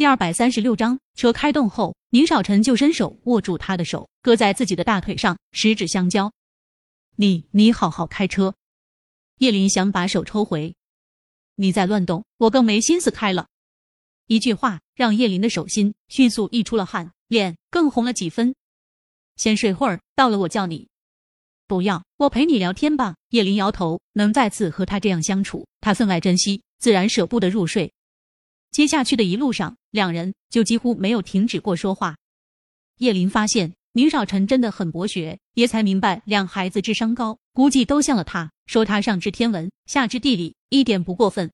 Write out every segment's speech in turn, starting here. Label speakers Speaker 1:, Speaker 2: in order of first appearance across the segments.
Speaker 1: 第二百三十六章，车开动后，宁少臣就伸手握住他的手，搁在自己的大腿上，十指相交。你你好好开车。叶林想把手抽回，你再乱动，我更没心思开了。一句话让叶林的手心迅速溢出了汗，脸更红了几分。先睡会儿，到了我叫你。不要，我陪你聊天吧。叶林摇头，能再次和他这样相处，他分外珍惜，自然舍不得入睡。接下去的一路上，两人就几乎没有停止过说话。叶林发现宁少臣真的很博学，也才明白两孩子智商高，估计都像了他，说他上知天文，下知地理，一点不过分。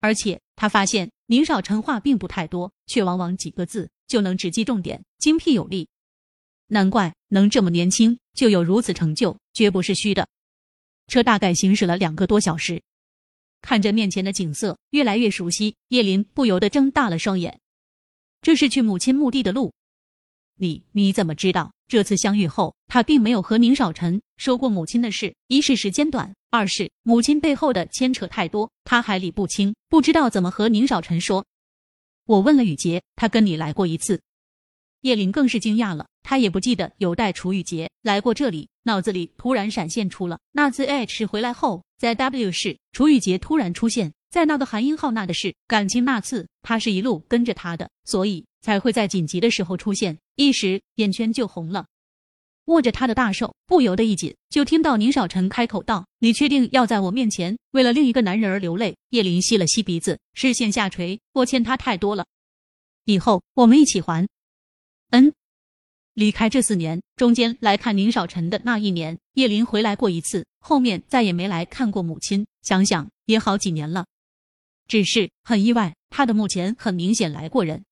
Speaker 1: 而且他发现宁少臣话并不太多，却往往几个字就能直击重点，精辟有力。难怪能这么年轻就有如此成就，绝不是虚的。车大概行驶了两个多小时。看着面前的景色越来越熟悉，叶林不由得睁大了双眼。这是去母亲墓地的路。你你怎么知道？这次相遇后，他并没有和宁少臣说过母亲的事。一是时间短，二是母亲背后的牵扯太多，他还理不清，不知道怎么和宁少臣说。我问了雨杰，他跟你来过一次。叶林更是惊讶了，他也不记得有带楚雨洁来过这里，脑子里突然闪现出了那次 H 回来后，在 W 市楚雨洁突然出现在那个韩英浩那的事，感情那次他是一路跟着他的，所以才会在紧急的时候出现，一时眼圈就红了，握着他的大手不由得一紧，就听到宁少臣开口道：“你确定要在我面前为了另一个男人而流泪？”叶林吸了吸鼻子，视线下垂：“我欠他太多了，以后我们一起还。”嗯，离开这四年，中间来看宁少臣的那一年，叶林回来过一次，后面再也没来看过母亲。想想也好几年了，只是很意外，他的墓前很明显来过人。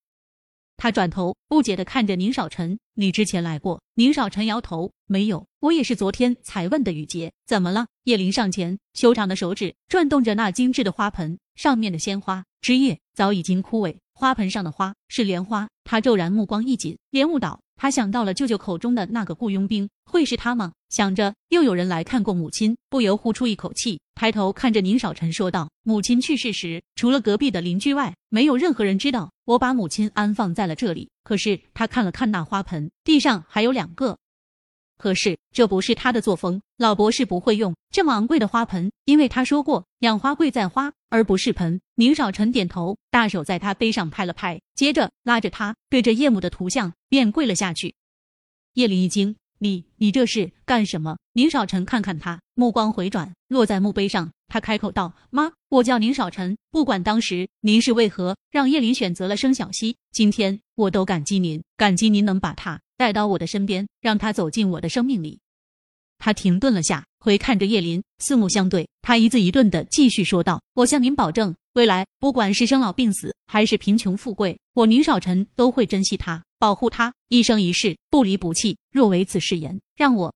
Speaker 1: 他转头不解的看着宁少臣：“你之前来过？”宁少臣摇头：“没有，我也是昨天才问的。”雨洁怎么了？叶林上前，修长的手指转动着那精致的花盆，上面的鲜花枝叶早已经枯萎。花盆上的花是莲花，他骤然目光一紧，莲雾岛。他想到了舅舅口中的那个雇佣兵，会是他吗？想着又有人来看过母亲，不由呼出一口气，抬头看着宁少臣说道：“母亲去世时，除了隔壁的邻居外，没有任何人知道我把母亲安放在了这里。可是他看了看那花盆，地上还有两个。”可是这不是他的作风，老博士不会用这么昂贵的花盆，因为他说过养花贵在花，而不是盆。宁少臣点头，大手在他背上拍了拍，接着拉着他对着叶母的图像便跪了下去。叶林一惊：“你你这是干什么？”宁少臣看看他，目光回转落在墓碑上，他开口道：“妈，我叫宁少臣，不管当时您是为何让叶林选择了生小溪，今天我都感激您，感激您能把他。”带到我的身边，让他走进我的生命里。他停顿了下，回看着叶林，四目相对。他一字一顿的继续说道：“我向您保证，未来不管是生老病死，还是贫穷富贵，我宁少臣都会珍惜他，保护他，一生一世不离不弃。若违此誓言，让我